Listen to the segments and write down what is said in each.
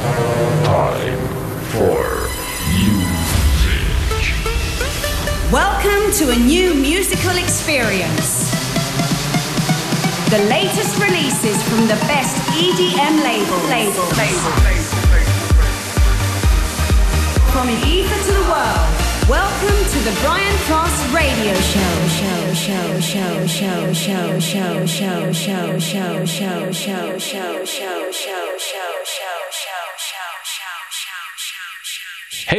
Time for music. Welcome to a new musical experience. The latest releases from the best EDM labels. Label. Label. From Ibiza to the world. Welcome to the Brian Cross Radio Show. Show, show, show, show, show, show, show, show, show, show, show, show, show,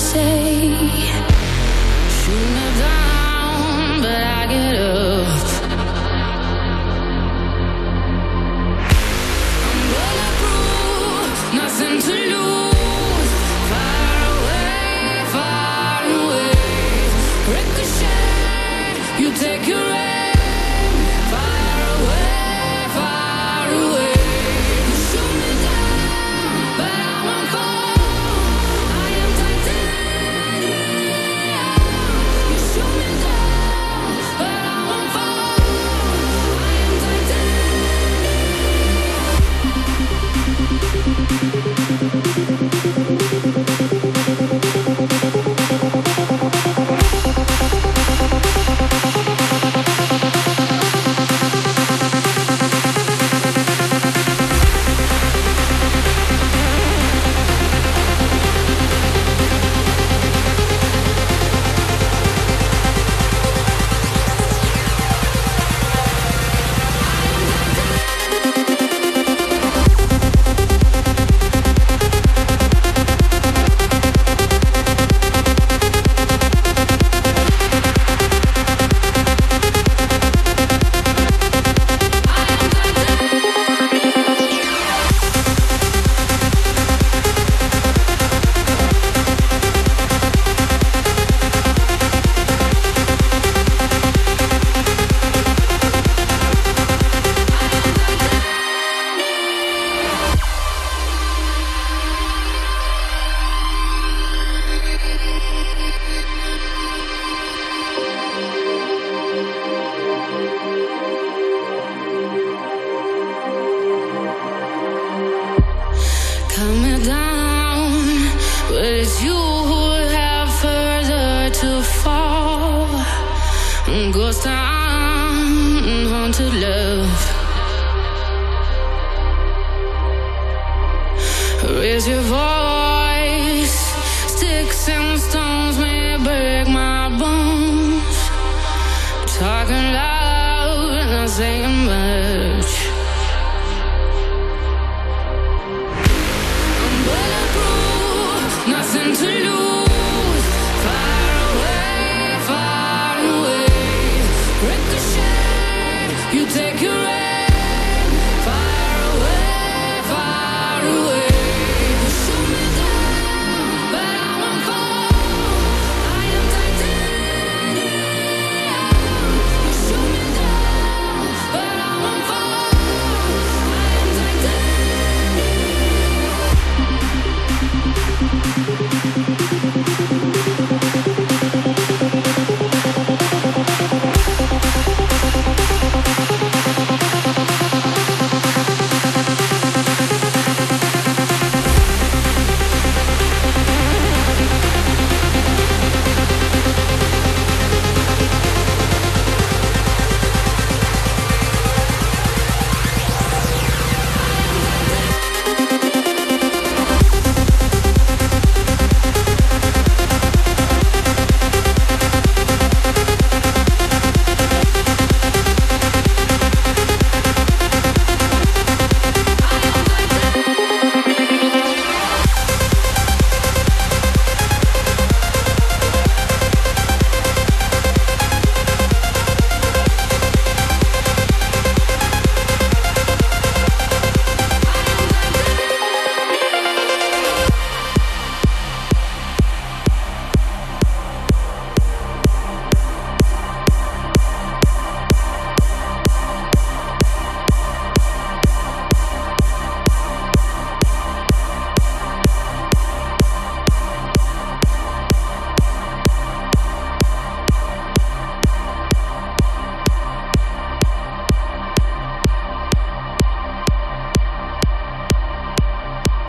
say you who have further to fall. Ghost, I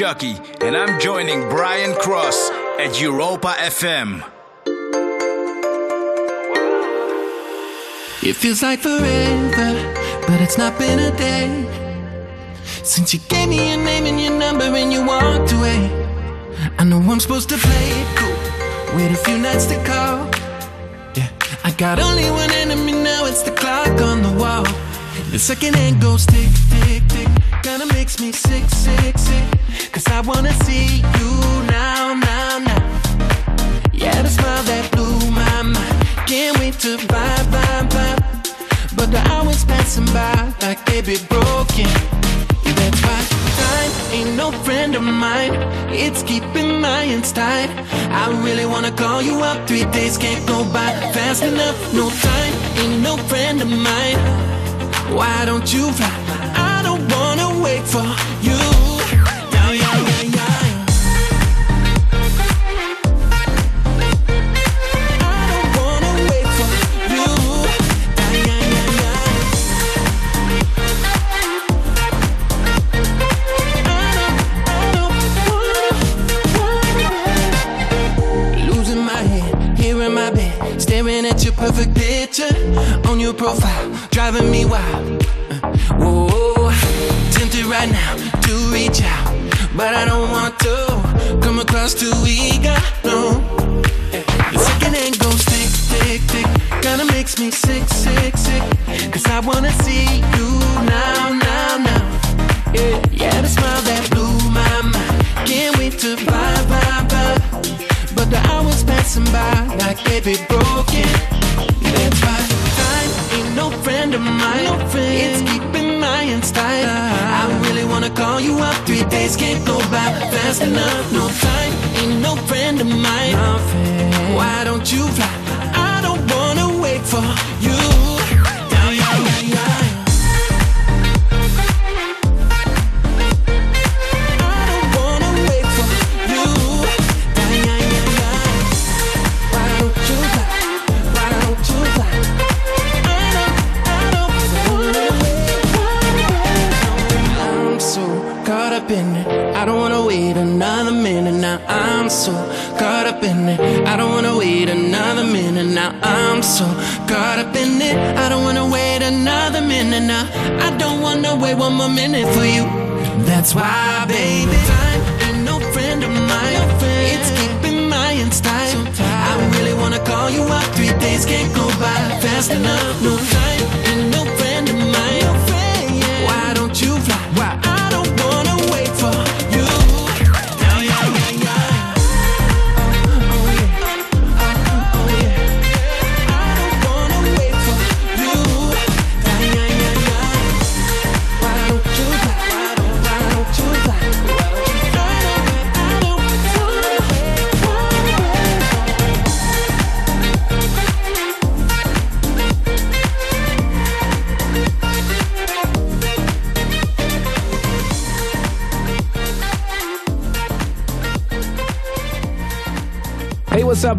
Chuckie, and I'm joining Brian Cross at Europa FM. It feels like forever, but it's not been a day since you gave me your name and your number and you walked away. I know I'm supposed to play it cool, wait a few nights to call. Yeah, I got only one enemy now, it's the clock on the wall. The second hand goes tick, tick, tick, kinda makes me sick, sick, sick. Cause I wanna see you now, now, now. Yeah, the smile that blew my mind. Can't wait to vibe, vibe, vibe. But the hours passing by like they be broken. Yeah, that's why time ain't no friend of mine. It's keeping my hands tight. I really wanna call you up. Three days can't go by fast enough. No time ain't no friend of mine. Why don't you fly?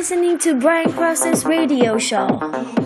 listening to Brian Cross's radio show.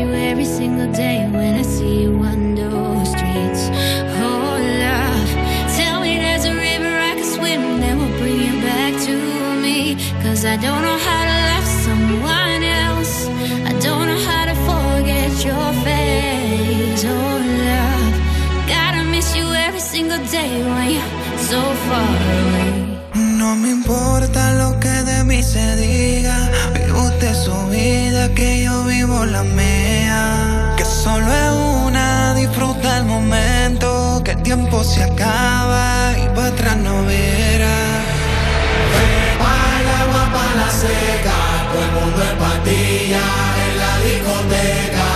You every single day when I see you on those streets. Oh, love, tell me there's a river I can swim that will bring you back to me. Cause I don't know how to love someone else. I don't know how to forget your face. Oh, love, gotta miss you every single day when you're so far away. No me importa lo que de mí se diga. Vive usted su vida, que yo vivo la mía. Solo es una, disfruta el momento. Que el tiempo se acaba y para atrás no verá. el agua para la seca. Todo el mundo es patilla en la discoteca.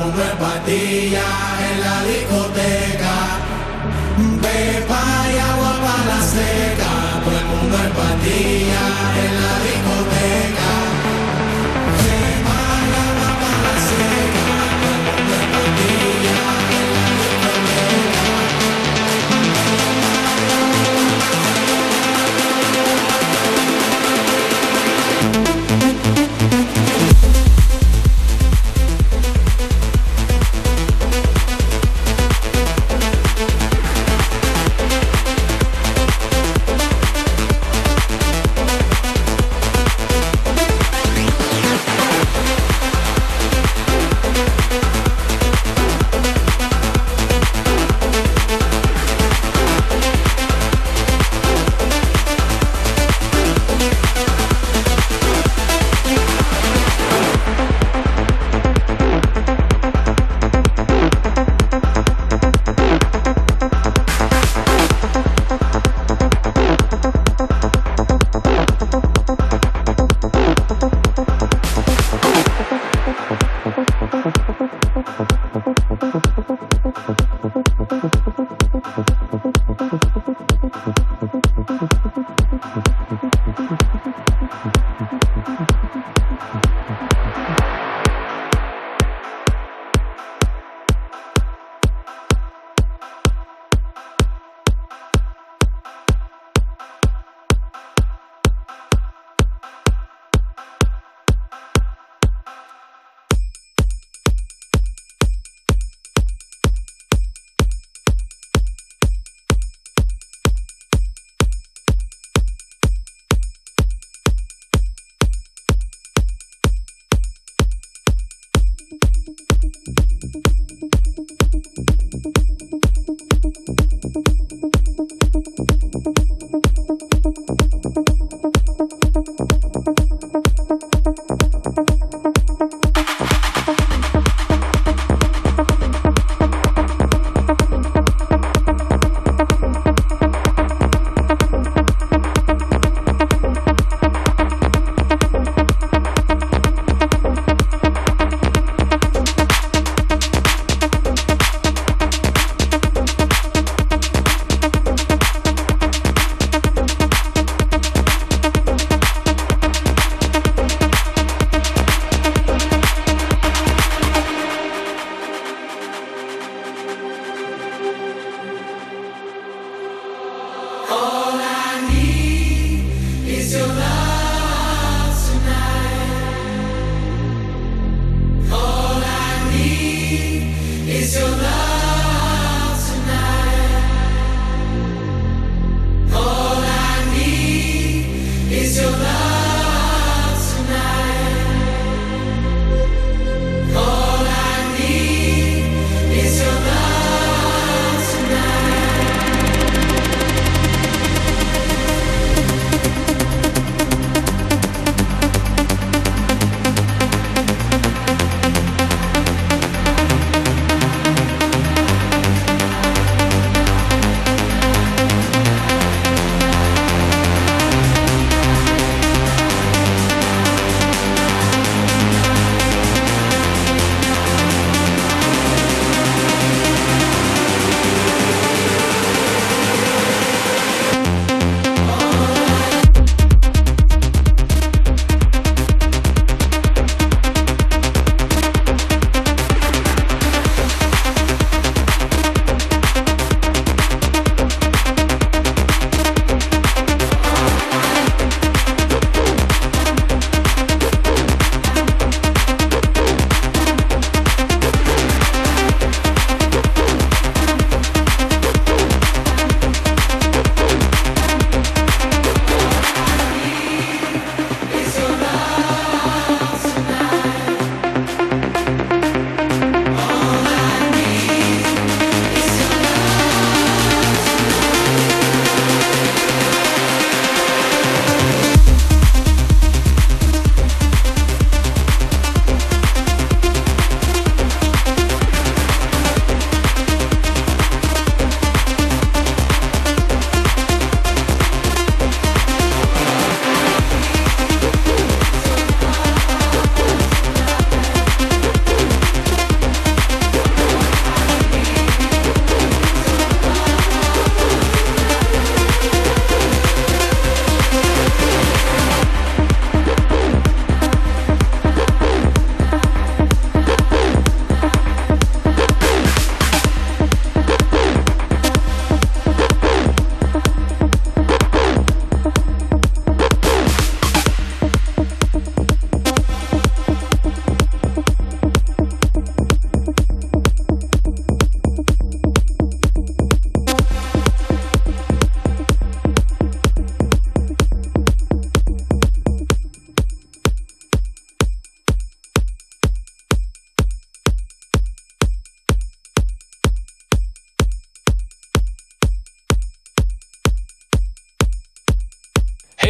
Mundo en en la discoteca. Pepa y agua para la seca. Todo el mundo en patilla en la discoteca.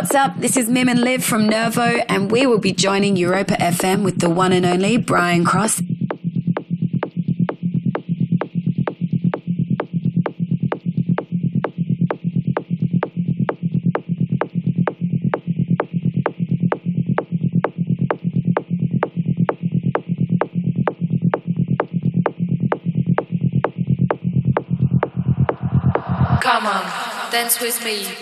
What's up? This is Mim and Liv from Nervo, and we will be joining Europa FM with the one and only Brian Cross. Come on, dance with me.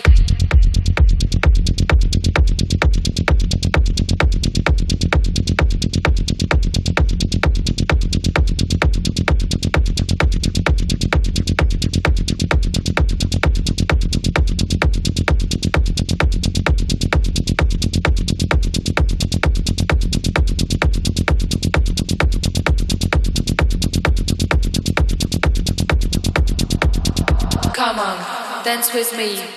Dance with me.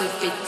Uruana, que